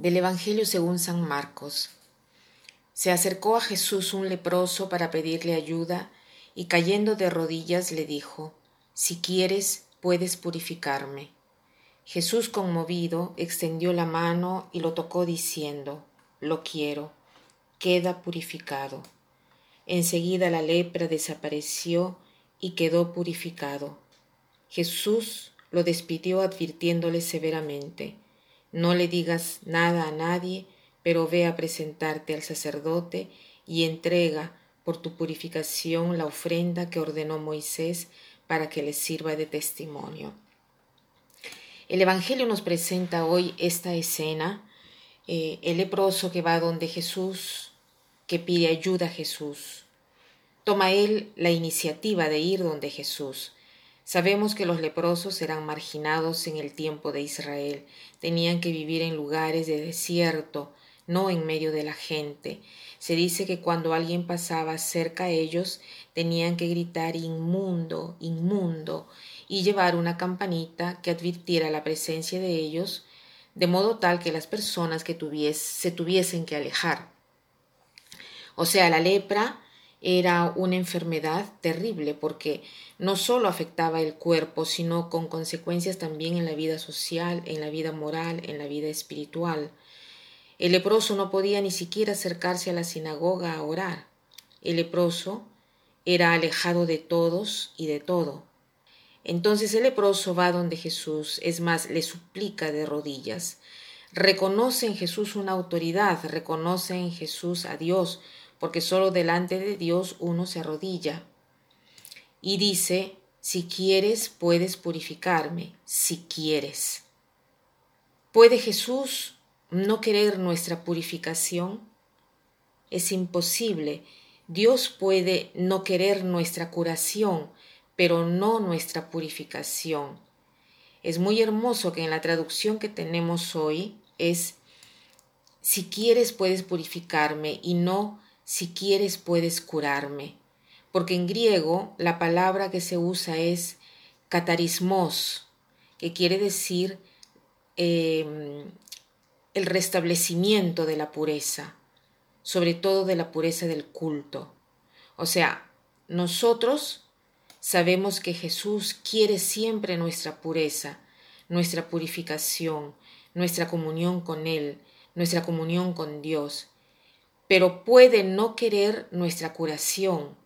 Del Evangelio según San Marcos. Se acercó a Jesús un leproso para pedirle ayuda y cayendo de rodillas le dijo, Si quieres, puedes purificarme. Jesús conmovido extendió la mano y lo tocó diciendo, Lo quiero, queda purificado. Enseguida la lepra desapareció y quedó purificado. Jesús lo despidió advirtiéndole severamente, no le digas nada a nadie, pero ve a presentarte al sacerdote y entrega por tu purificación la ofrenda que ordenó Moisés para que le sirva de testimonio. El Evangelio nos presenta hoy esta escena, eh, el leproso que va donde Jesús, que pide ayuda a Jesús. Toma él la iniciativa de ir donde Jesús. Sabemos que los leprosos eran marginados en el tiempo de Israel, tenían que vivir en lugares de desierto, no en medio de la gente. Se dice que cuando alguien pasaba cerca a ellos, tenían que gritar inmundo, inmundo, y llevar una campanita que advirtiera la presencia de ellos, de modo tal que las personas que se tuviesen que alejar. O sea, la lepra era una enfermedad terrible porque no solo afectaba el cuerpo, sino con consecuencias también en la vida social, en la vida moral, en la vida espiritual. El leproso no podía ni siquiera acercarse a la sinagoga a orar. El leproso era alejado de todos y de todo. Entonces el leproso va donde Jesús, es más, le suplica de rodillas. Reconoce en Jesús una autoridad, reconoce en Jesús a Dios, porque solo delante de Dios uno se arrodilla. Y dice, si quieres, puedes purificarme, si quieres. ¿Puede Jesús no querer nuestra purificación? Es imposible. Dios puede no querer nuestra curación, pero no nuestra purificación. Es muy hermoso que en la traducción que tenemos hoy es, si quieres puedes purificarme y no si quieres puedes curarme, porque en griego la palabra que se usa es catarismos, que quiere decir em, el restablecimiento de la pureza, sobre todo de la pureza del culto. O sea, nosotros sabemos que Jesús quiere siempre nuestra pureza, nuestra purificación, nuestra comunión con Él, nuestra comunión con Dios pero puede no querer nuestra curación.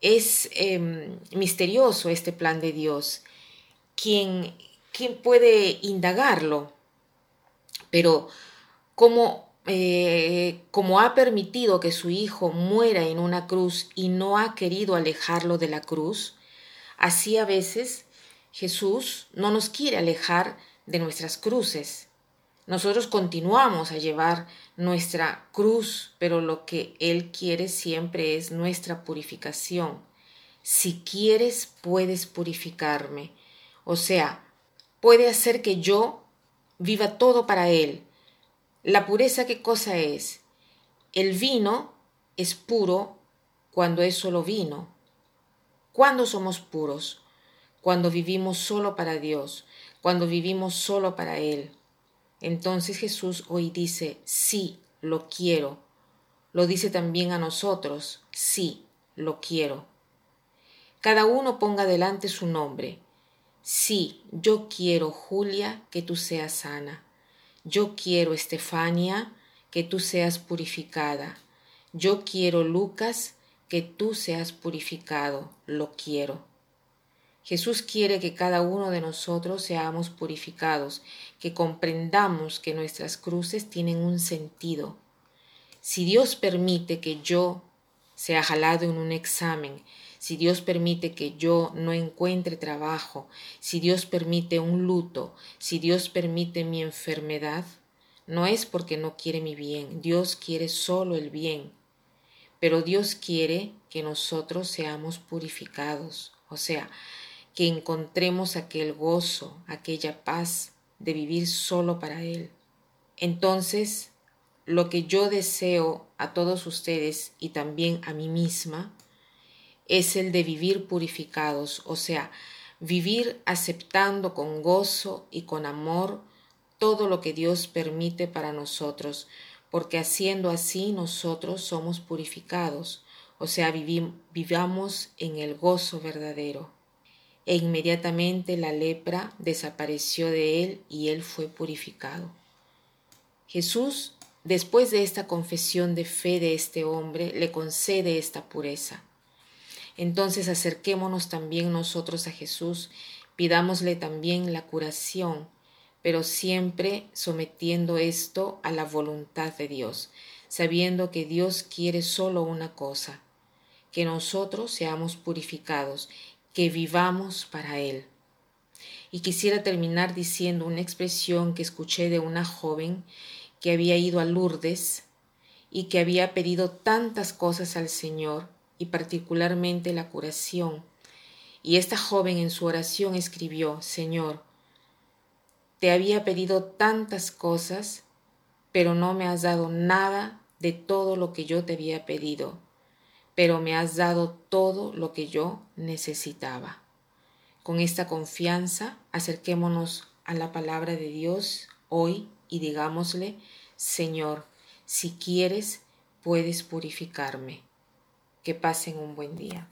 Es em, misterioso este plan de Dios. ¿Quién, quién puede indagarlo? Pero como, eh, como ha permitido que su Hijo muera en una cruz y no ha querido alejarlo de la cruz, así a veces Jesús no nos quiere alejar de nuestras cruces. Nosotros continuamos a llevar nuestra cruz, pero lo que Él quiere siempre es nuestra purificación. Si quieres, puedes purificarme. O sea, puede hacer que yo viva todo para Él. La pureza, ¿qué cosa es? El vino es puro cuando es solo vino. ¿Cuándo somos puros? Cuando vivimos solo para Dios, cuando vivimos solo para Él. Entonces Jesús hoy dice, sí, lo quiero. Lo dice también a nosotros, sí, lo quiero. Cada uno ponga delante su nombre. Sí, yo quiero, Julia, que tú seas sana. Yo quiero, Estefania, que tú seas purificada. Yo quiero, Lucas, que tú seas purificado. Lo quiero. Jesús quiere que cada uno de nosotros seamos purificados, que comprendamos que nuestras cruces tienen un sentido. Si Dios permite que yo sea jalado en un examen, si Dios permite que yo no encuentre trabajo, si Dios permite un luto, si Dios permite mi enfermedad, no es porque no quiere mi bien, Dios quiere solo el bien, pero Dios quiere que nosotros seamos purificados, o sea, que encontremos aquel gozo, aquella paz de vivir solo para Él. Entonces, lo que yo deseo a todos ustedes y también a mí misma es el de vivir purificados, o sea, vivir aceptando con gozo y con amor todo lo que Dios permite para nosotros, porque haciendo así nosotros somos purificados, o sea, vivamos en el gozo verdadero. E inmediatamente la lepra desapareció de él y él fue purificado. Jesús, después de esta confesión de fe de este hombre, le concede esta pureza. Entonces acerquémonos también nosotros a Jesús, pidámosle también la curación, pero siempre sometiendo esto a la voluntad de Dios, sabiendo que Dios quiere solo una cosa, que nosotros seamos purificados, que vivamos para Él. Y quisiera terminar diciendo una expresión que escuché de una joven que había ido a Lourdes y que había pedido tantas cosas al Señor y particularmente la curación. Y esta joven en su oración escribió, Señor, te había pedido tantas cosas, pero no me has dado nada de todo lo que yo te había pedido, pero me has dado todo lo que yo necesitaba. Con esta confianza, acerquémonos a la palabra de Dios hoy y digámosle, Señor, si quieres, puedes purificarme. Que pasen un buen día.